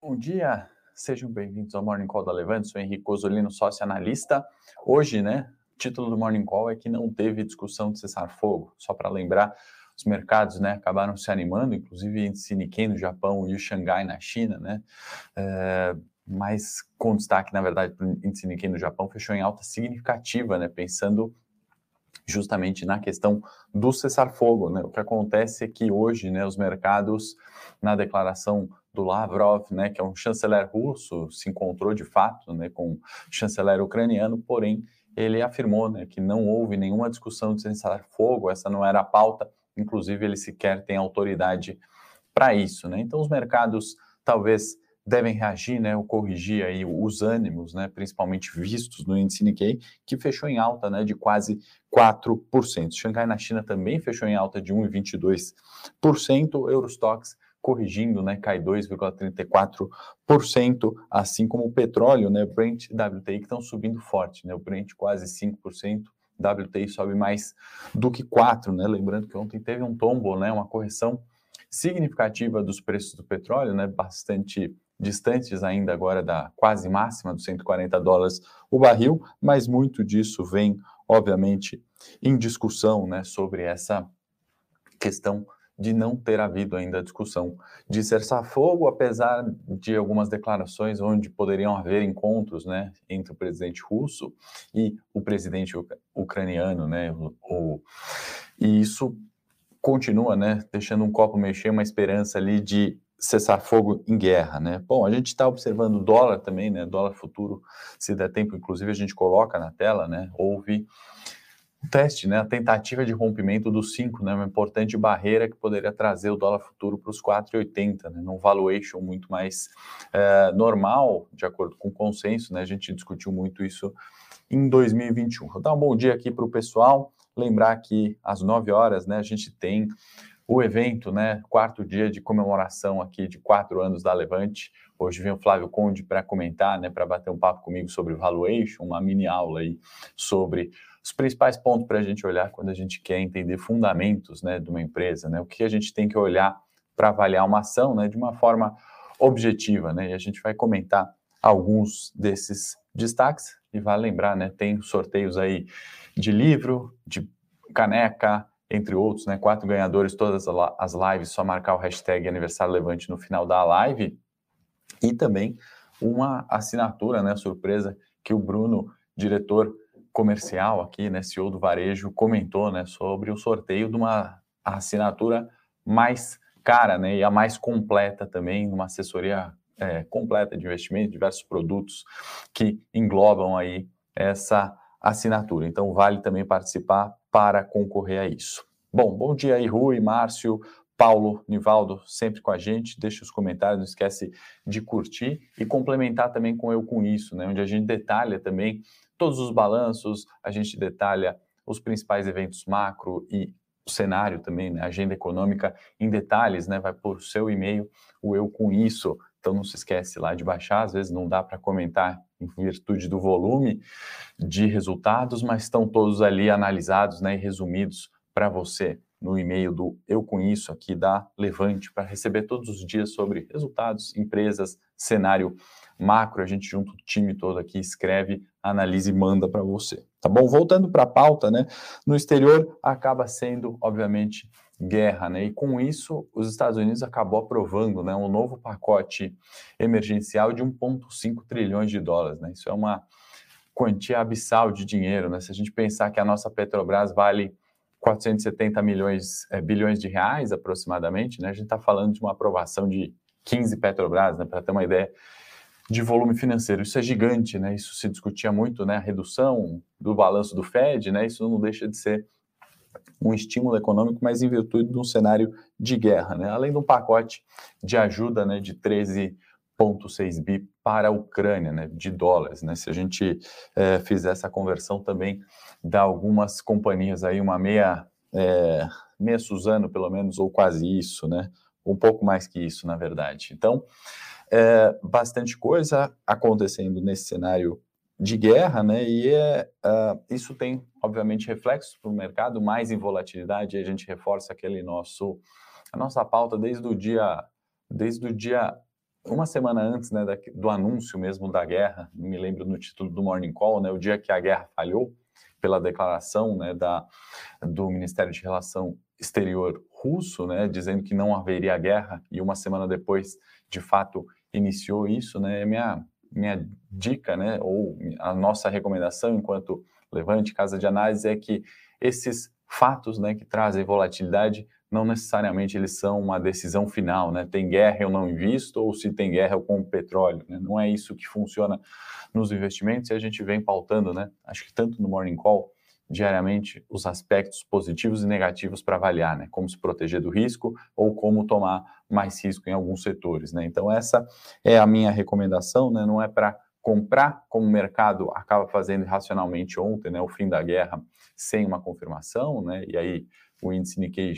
Bom dia, sejam bem-vindos ao Morning Call da Levante. Sou Henrique Osolino, sócio analista. Hoje, né, o título do Morning Call é que não teve discussão de cessar-fogo. Só para lembrar, os mercados, né, acabaram se animando, inclusive índice Nikkei no Japão e o Xangai na China, né, é, mas com destaque, na verdade, para o índice Nikkei no Japão fechou em alta significativa, né, pensando justamente na questão do cessar-fogo. Né? O que acontece é que hoje né, os mercados, na declaração do Lavrov, né, que é um chanceler russo, se encontrou de fato né, com o chanceler ucraniano, porém ele afirmou né, que não houve nenhuma discussão de cessar-fogo, essa não era a pauta, inclusive ele sequer tem autoridade para isso. Né? Então os mercados talvez devem reagir, né, ou corrigir aí os ânimos, né, principalmente vistos no índice Nikkei, que fechou em alta, né, de quase 4%. Xangai na China também fechou em alta de 1,22%, Eurostox corrigindo, né, cai 2,34%, assim como o petróleo, né, Brent e WTI que estão subindo forte, né, o Brent quase 5%, WTI sobe mais do que 4, né, lembrando que ontem teve um tombo, né, uma correção significativa dos preços do petróleo, né, bastante distantes ainda agora da quase máxima dos 140 dólares o barril, mas muito disso vem, obviamente, em discussão né, sobre essa questão de não ter havido ainda discussão de cessar-fogo, apesar de algumas declarações onde poderiam haver encontros né, entre o presidente russo e o presidente ucraniano, né, o, e isso continua né, deixando um copo mexer, uma esperança ali de cessar fogo em guerra, né? Bom, a gente está observando o dólar também, né? Dólar futuro, se der tempo, inclusive a gente coloca na tela, né? Houve um teste, né? A tentativa de rompimento dos 5, né? Uma importante barreira que poderia trazer o dólar futuro para os 4,80, né? Num valuation muito mais é, normal, de acordo com o consenso, né? A gente discutiu muito isso em 2021. Vou dar um bom dia aqui para o pessoal. Lembrar que às 9 horas, né? A gente tem o evento, né? Quarto dia de comemoração aqui de quatro anos da Levante. Hoje vem o Flávio Conde para comentar, né? Para bater um papo comigo sobre valuation, uma mini aula aí sobre os principais pontos para a gente olhar quando a gente quer entender fundamentos, né? De uma empresa, né? O que a gente tem que olhar para avaliar uma ação, né? De uma forma objetiva, né? E a gente vai comentar alguns desses destaques e vai lembrar, né? Tem sorteios aí de livro, de caneca, entre outros, né? Quatro ganhadores, todas as lives, só marcar o hashtag aniversário levante no final da live. E também uma assinatura, né? Surpresa que o Bruno, diretor comercial aqui, né? CEO do varejo, comentou, né? Sobre o sorteio de uma assinatura mais cara, né? E a mais completa também, uma assessoria é, completa de investimento, diversos produtos que englobam aí essa assinatura. Então, vale também participar para concorrer a isso. Bom, bom dia aí, Rui, Márcio, Paulo, Nivaldo, sempre com a gente. Deixa os comentários, não esquece de curtir e complementar também com Eu Com Isso, né? Onde a gente detalha também todos os balanços, a gente detalha os principais eventos macro e o cenário também, né? agenda econômica em detalhes, né? Vai por seu e-mail, o Eu Com Isso. Então não se esquece lá de baixar, às vezes não dá para comentar em virtude do volume de resultados, mas estão todos ali analisados né, e resumidos para você no e-mail do Eu Isso aqui da Levante, para receber todos os dias sobre resultados, empresas, cenário macro. A gente junta o time todo aqui, escreve, analisa e manda para você. Tá bom? Voltando para a pauta, né? No exterior acaba sendo, obviamente, guerra, né? E com isso, os Estados Unidos acabou aprovando, né, um novo pacote emergencial de 1.5 trilhões de dólares, né? Isso é uma quantia abissal de dinheiro, né? Se a gente pensar que a nossa Petrobras vale 470 milhões, é, bilhões de reais aproximadamente, né? A gente está falando de uma aprovação de 15 Petrobras, né? Para ter uma ideia de volume financeiro. Isso é gigante, né? Isso se discutia muito, né? A redução do balanço do Fed, né? Isso não deixa de ser um estímulo econômico, mas em virtude de um cenário de guerra, né? Além de um pacote de ajuda, né? De 13,6 bi para a Ucrânia, né? De dólares, né? Se a gente é, fizer essa conversão também dá algumas companhias aí uma meia, é, meia Suzano, pelo menos, ou quase isso, né? Um pouco mais que isso, na verdade. Então, é, bastante coisa acontecendo nesse cenário de guerra, né? E é, uh, isso tem, obviamente, reflexos para o mercado, mais em volatilidade, e a gente reforça aquele nosso, a nossa pauta desde o dia, desde o dia uma semana antes né, do anúncio mesmo da guerra, me lembro no título do Morning Call, né, o dia que a guerra falhou, pela declaração né, da, do Ministério de Relação Exterior russo, né, dizendo que não haveria guerra, e uma semana depois, de fato, iniciou isso, né, minha, minha dica, né, ou a nossa recomendação enquanto Levante, Casa de Análise, é que esses fatos né, que trazem volatilidade não necessariamente eles são uma decisão final, né? Tem guerra eu não invisto ou se tem guerra eu compro petróleo, né? Não é isso que funciona nos investimentos e a gente vem pautando, né? Acho que tanto no Morning Call diariamente os aspectos positivos e negativos para avaliar, né? Como se proteger do risco ou como tomar mais risco em alguns setores, né? Então essa é a minha recomendação, né? Não é para comprar como o mercado acaba fazendo irracionalmente ontem, né? O fim da guerra sem uma confirmação, né? E aí o índice Nikkei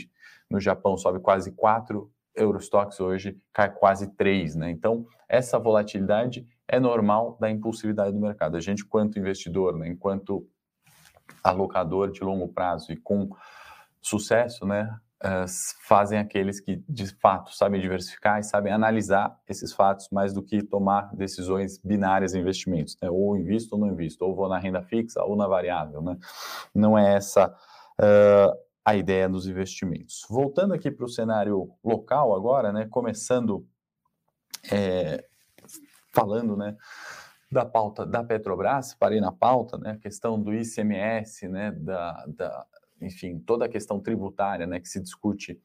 no Japão sobe quase 4, Eurostox hoje cai quase 3, né? Então, essa volatilidade é normal da impulsividade do mercado. A gente, quanto investidor, né, enquanto alocador de longo prazo e com sucesso, né, uh, fazem aqueles que de fato sabem diversificar e sabem analisar esses fatos mais do que tomar decisões binárias em investimentos, né? ou invisto ou não invisto, ou vou na renda fixa ou na variável, né? Não é essa uh, a ideia dos investimentos. Voltando aqui para o cenário local agora, né, começando é, falando, né, da pauta da Petrobras, parei na pauta, né, a questão do ICMS, né, da, da, enfim, toda a questão tributária, né, que se discute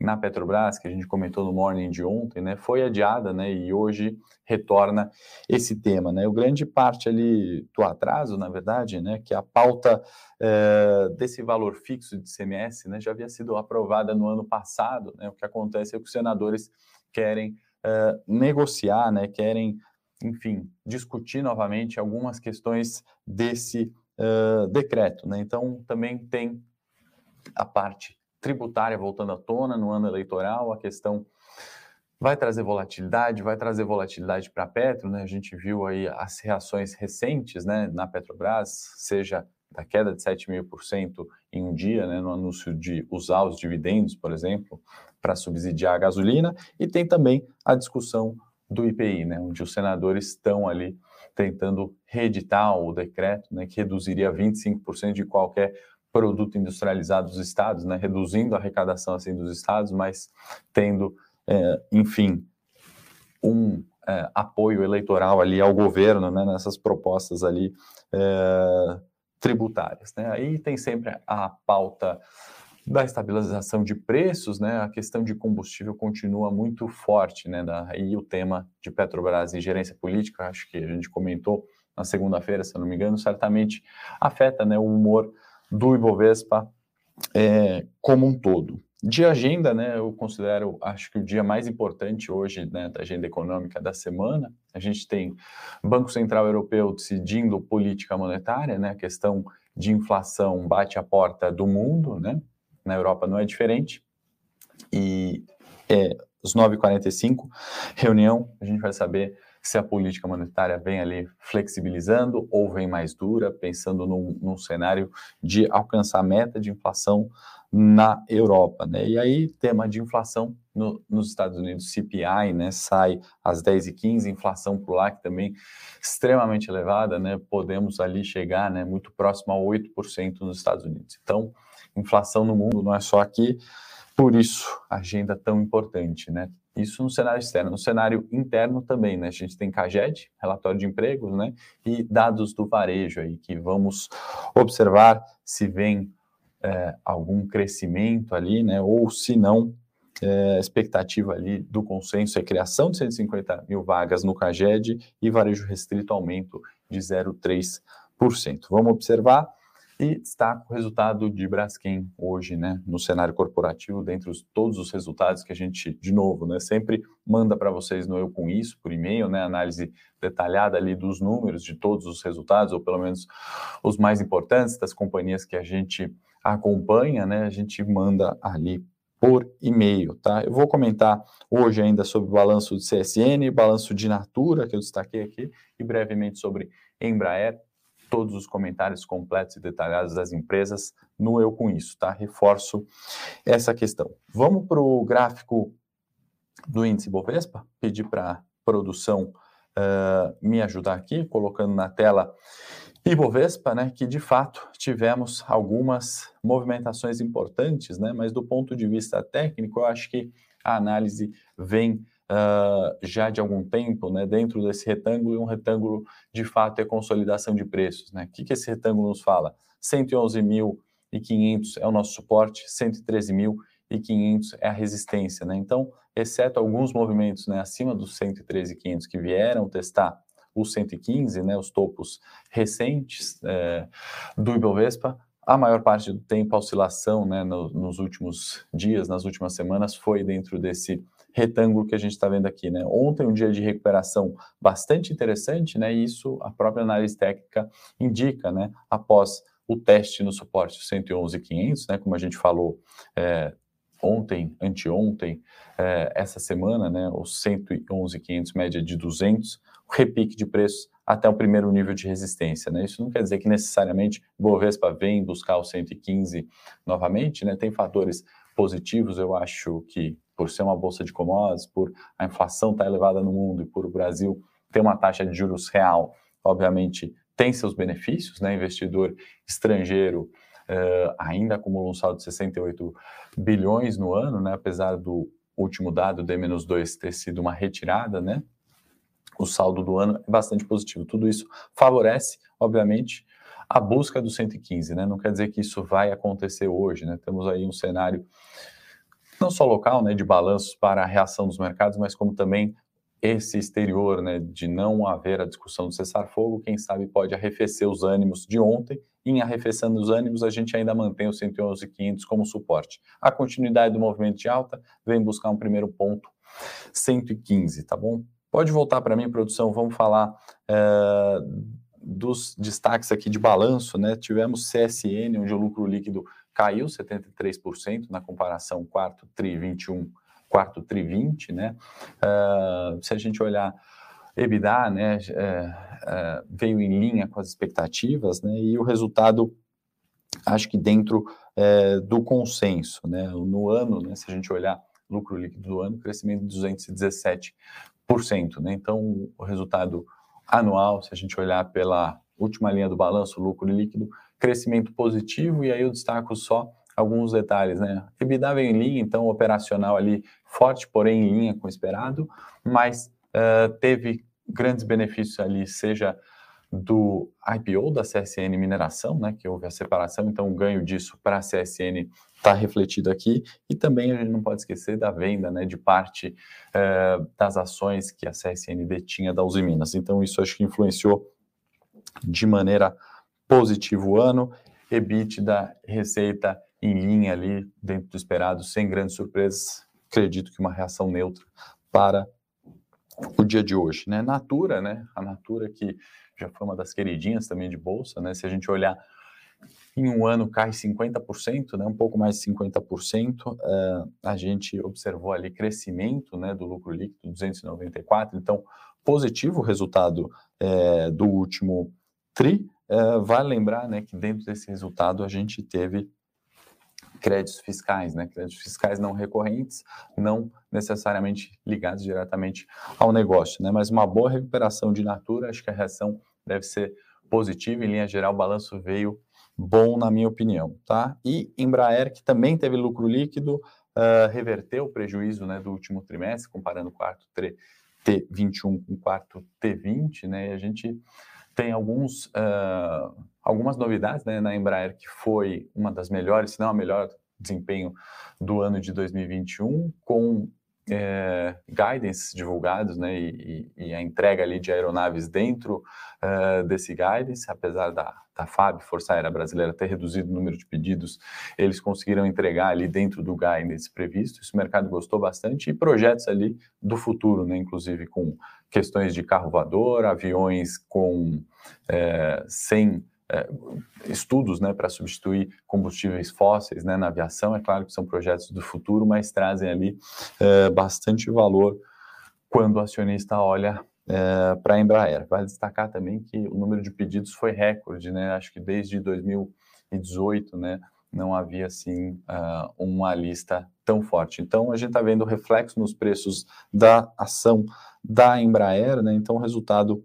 na Petrobras, que a gente comentou no morning de ontem, né, foi adiada, né, e hoje retorna esse tema, né. O grande parte ali do atraso, na verdade, né, que a pauta é, desse valor fixo de CMS, né, já havia sido aprovada no ano passado, né. O que acontece é que os senadores querem é, negociar, né, querem, enfim, discutir novamente algumas questões desse decreto, né. Então também tem a parte tributária voltando à tona no ano eleitoral, a questão vai trazer volatilidade, vai trazer volatilidade para a Petro, né? A gente viu aí as reações recentes, né, na Petrobras, seja da queda de 7,5% em um dia, né, no anúncio de usar os dividendos, por exemplo, para subsidiar a gasolina, e tem também a discussão do IPI, né, onde os senadores estão ali tentando reeditar o decreto, né, que reduziria 25% de qualquer produto industrializado dos estados, né, reduzindo a arrecadação assim dos estados, mas tendo, é, enfim, um é, apoio eleitoral ali ao governo, né, nessas propostas ali é, tributárias, né. Aí tem sempre a pauta da estabilização de preços, né, a questão de combustível continua muito forte, né, daí o tema de Petrobras e gerência política, acho que a gente comentou na segunda-feira, se eu não me engano, certamente afeta, né, o humor do Ibovespa é, como um todo. De agenda, né, eu considero, acho que o dia mais importante hoje, né, da agenda econômica da semana, a gente tem Banco Central Europeu decidindo política monetária, né, a questão de inflação bate a porta do mundo, né, na Europa não é diferente, e é, às 9h45, reunião, a gente vai saber se a política monetária vem ali flexibilizando ou vem mais dura, pensando num, num cenário de alcançar a meta de inflação na Europa, né? E aí, tema de inflação no, nos Estados Unidos, CPI, né, sai às 10h15, inflação por lá que também extremamente elevada, né? Podemos ali chegar, né, muito próximo a 8% nos Estados Unidos. Então, inflação no mundo não é só aqui, por isso, agenda tão importante, né? Isso no cenário externo. No cenário interno também, né? A gente tem CAGED, relatório de empregos, né? E dados do varejo aí, que vamos observar se vem é, algum crescimento ali, né? Ou se não, é, expectativa ali do consenso é criação de 150 mil vagas no CAGED e varejo restrito aumento de 0,3%. Vamos observar e destaco o resultado de Braskem hoje, né, no cenário corporativo, dentre os, todos os resultados que a gente, de novo, né, sempre manda para vocês no Eu Com Isso, por e-mail, né, análise detalhada ali dos números de todos os resultados, ou pelo menos os mais importantes das companhias que a gente acompanha, né, a gente manda ali por e-mail, tá? Eu vou comentar hoje ainda sobre o balanço de CSN, balanço de Natura, que eu destaquei aqui, e brevemente sobre Embraer, todos os comentários completos e detalhados das empresas no Eu Com Isso, tá? Reforço essa questão. Vamos para o gráfico do índice Bovespa? Pedir para produção uh, me ajudar aqui, colocando na tela Ibovespa, né, que de fato tivemos algumas movimentações importantes, né, mas do ponto de vista técnico, eu acho que a análise vem uh, já de algum tempo, né, dentro desse retângulo, e um retângulo de fato é consolidação de preços. Né? O que, que esse retângulo nos fala? 111.500 é o nosso suporte, 113.500 é a resistência. Né? Então, exceto alguns movimentos né, acima dos 113.500 que vieram testar os 115, né, os topos recentes é, do Ibovespa, a maior parte do tempo a oscilação né, no, nos últimos dias, nas últimas semanas, foi dentro desse retângulo que a gente está vendo aqui. Né? Ontem, um dia de recuperação bastante interessante, né, e isso a própria análise técnica indica, né, após o teste no suporte 111.500, né, como a gente falou é, ontem, anteontem, é, essa semana, né, os 111.500, média de 200, repique de preços até o primeiro nível de resistência. Né? Isso não quer dizer que necessariamente Bovespa vem buscar o 115 novamente, né? tem fatores positivos, eu acho que por ser uma bolsa de commodities, por a inflação estar tá elevada no mundo e por o Brasil ter uma taxa de juros real, obviamente tem seus benefícios, né? investidor estrangeiro uh, ainda acumula um saldo de 68 bilhões no ano, né? apesar do último dado, D-2, ter sido uma retirada, né? o saldo do ano é bastante positivo. Tudo isso favorece, obviamente, a busca do 115, né? Não quer dizer que isso vai acontecer hoje, né? Temos aí um cenário não só local, né, de balanços para a reação dos mercados, mas como também esse exterior, né, de não haver a discussão do cessar-fogo, quem sabe pode arrefecer os ânimos de ontem. Em arrefecendo os ânimos, a gente ainda mantém o 111.500 como suporte. A continuidade do movimento de alta vem buscar um primeiro ponto 115, tá bom? Pode voltar para mim, produção, vamos falar é, dos destaques aqui de balanço, né? Tivemos CSN, onde o lucro líquido caiu 73% na comparação quarto tri 21, quarto tri 20, né? Uh, se a gente olhar EBITDA, né, é, é, veio em linha com as expectativas, né? E o resultado, acho que dentro é, do consenso, né? No ano, né, se a gente olhar lucro líquido do ano, crescimento de 217 né? Então, o resultado anual, se a gente olhar pela última linha do balanço, lucro líquido, crescimento positivo, e aí eu destaco só alguns detalhes, né? EBITDA veio em linha, então operacional ali forte, porém em linha com o esperado, mas uh, teve grandes benefícios ali, seja do IPO da CSN Mineração, né, que houve a separação, então o ganho disso para a CSN está refletido aqui, e também a gente não pode esquecer da venda né, de parte eh, das ações que a CSN detinha da Uzi Minas. Então isso acho que influenciou de maneira positiva o ano, EBITDA, receita em linha ali, dentro do esperado, sem grandes surpresas, acredito que uma reação neutra para o dia de hoje, né? Natura, né? A Natura que já foi uma das queridinhas também de bolsa, né? Se a gente olhar em um ano cai 50%, né, um pouco mais de 50%, uh, eh, a gente observou ali crescimento né, do lucro líquido, 294, então positivo o resultado uh, do último TRI. Uh, vale lembrar né, que dentro desse resultado a gente teve créditos fiscais, né? Créditos fiscais não recorrentes, não necessariamente ligados diretamente ao negócio, né? Mas uma boa recuperação de natura, acho que a reação deve ser positiva. Em linha geral, o balanço veio bom, na minha opinião, tá? E Embraer, que também teve lucro líquido, uh, reverteu o prejuízo né, do último trimestre, comparando o quarto T21 com o quarto T20, né? E a gente tem alguns, uh, algumas novidades né, na Embraer, que foi uma das melhores, se não a melhor desempenho do ano de 2021, com é, guidance divulgados, né, e, e, a entrega ali de aeronaves dentro uh, desse guidance, apesar da, da FAB, Força Aérea Brasileira, ter reduzido o número de pedidos, eles conseguiram entregar ali dentro do guidance previsto, isso o mercado gostou bastante, e projetos ali do futuro, né, inclusive com questões de carro voador, aviões com é, sem estudos né, para substituir combustíveis fósseis né, na aviação. É claro que são projetos do futuro, mas trazem ali é, bastante valor quando o acionista olha é, para a Embraer. Vale destacar também que o número de pedidos foi recorde, né? acho que desde 2018 né, não havia assim uh, uma lista tão forte. Então, a gente está vendo reflexo nos preços da ação da Embraer, né? Então, resultado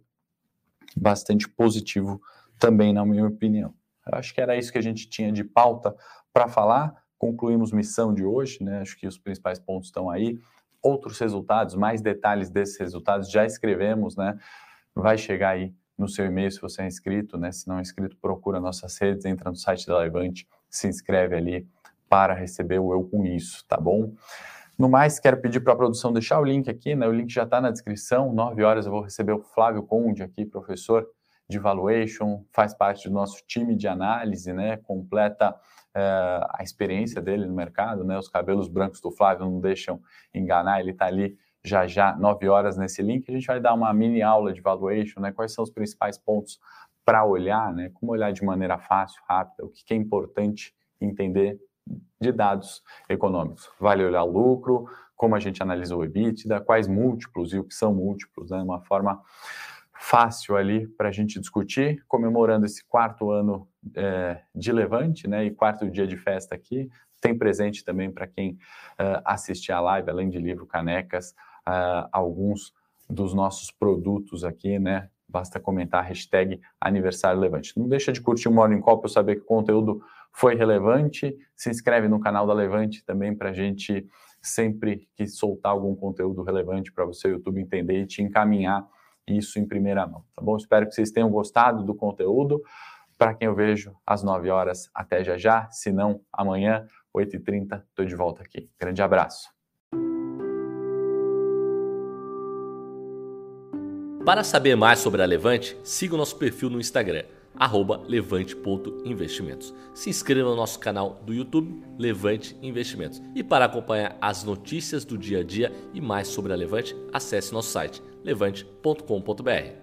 bastante positivo também, na minha opinião. Eu acho que era isso que a gente tinha de pauta para falar. Concluímos missão de hoje, né? Acho que os principais pontos estão aí. Outros resultados, mais detalhes desses resultados, já escrevemos, né? Vai chegar aí no seu e-mail se você é inscrito, né? Se não é inscrito, procura nossas redes, entra no site da Levante, se inscreve ali para receber o Eu Com Isso, tá bom? No mais, quero pedir para a produção deixar o link aqui, né? O link já está na descrição. 9 horas eu vou receber o Flávio Conde aqui, professor de valuation, faz parte do nosso time de análise, né? Completa é, a experiência dele no mercado, né? Os cabelos brancos do Flávio não deixam enganar, ele está ali já já, 9 horas nesse link. A gente vai dar uma mini aula de valuation, né? Quais são os principais pontos para olhar, né? Como olhar de maneira fácil, rápida, o que, é importante entender de dados econômicos. Vale olhar lucro, como a gente analisa o EBITDA, quais múltiplos e o que são múltiplos, né? Uma forma fácil ali para a gente discutir, comemorando esse quarto ano é, de Levante, né? E quarto dia de festa aqui. Tem presente também para quem uh, assistir a live, além de livro, canecas, uh, alguns dos nossos produtos aqui, né? Basta comentar hashtag aniversário Levante. Não deixa de curtir o Morning Call para eu saber que o conteúdo foi relevante. Se inscreve no canal da Levante também para a gente sempre que soltar algum conteúdo relevante para você, o YouTube, entender e te encaminhar isso em primeira mão, tá bom? Espero que vocês tenham gostado do conteúdo. Para quem eu vejo às 9 horas, até já já. Se não, amanhã, 8h30, estou de volta aqui. Grande abraço. Para saber mais sobre a Levante, siga o nosso perfil no Instagram levante.investimentos. Se inscreva no nosso canal do YouTube Levante Investimentos. E para acompanhar as notícias do dia a dia e mais sobre a Levante, acesse nosso site levante.com.br.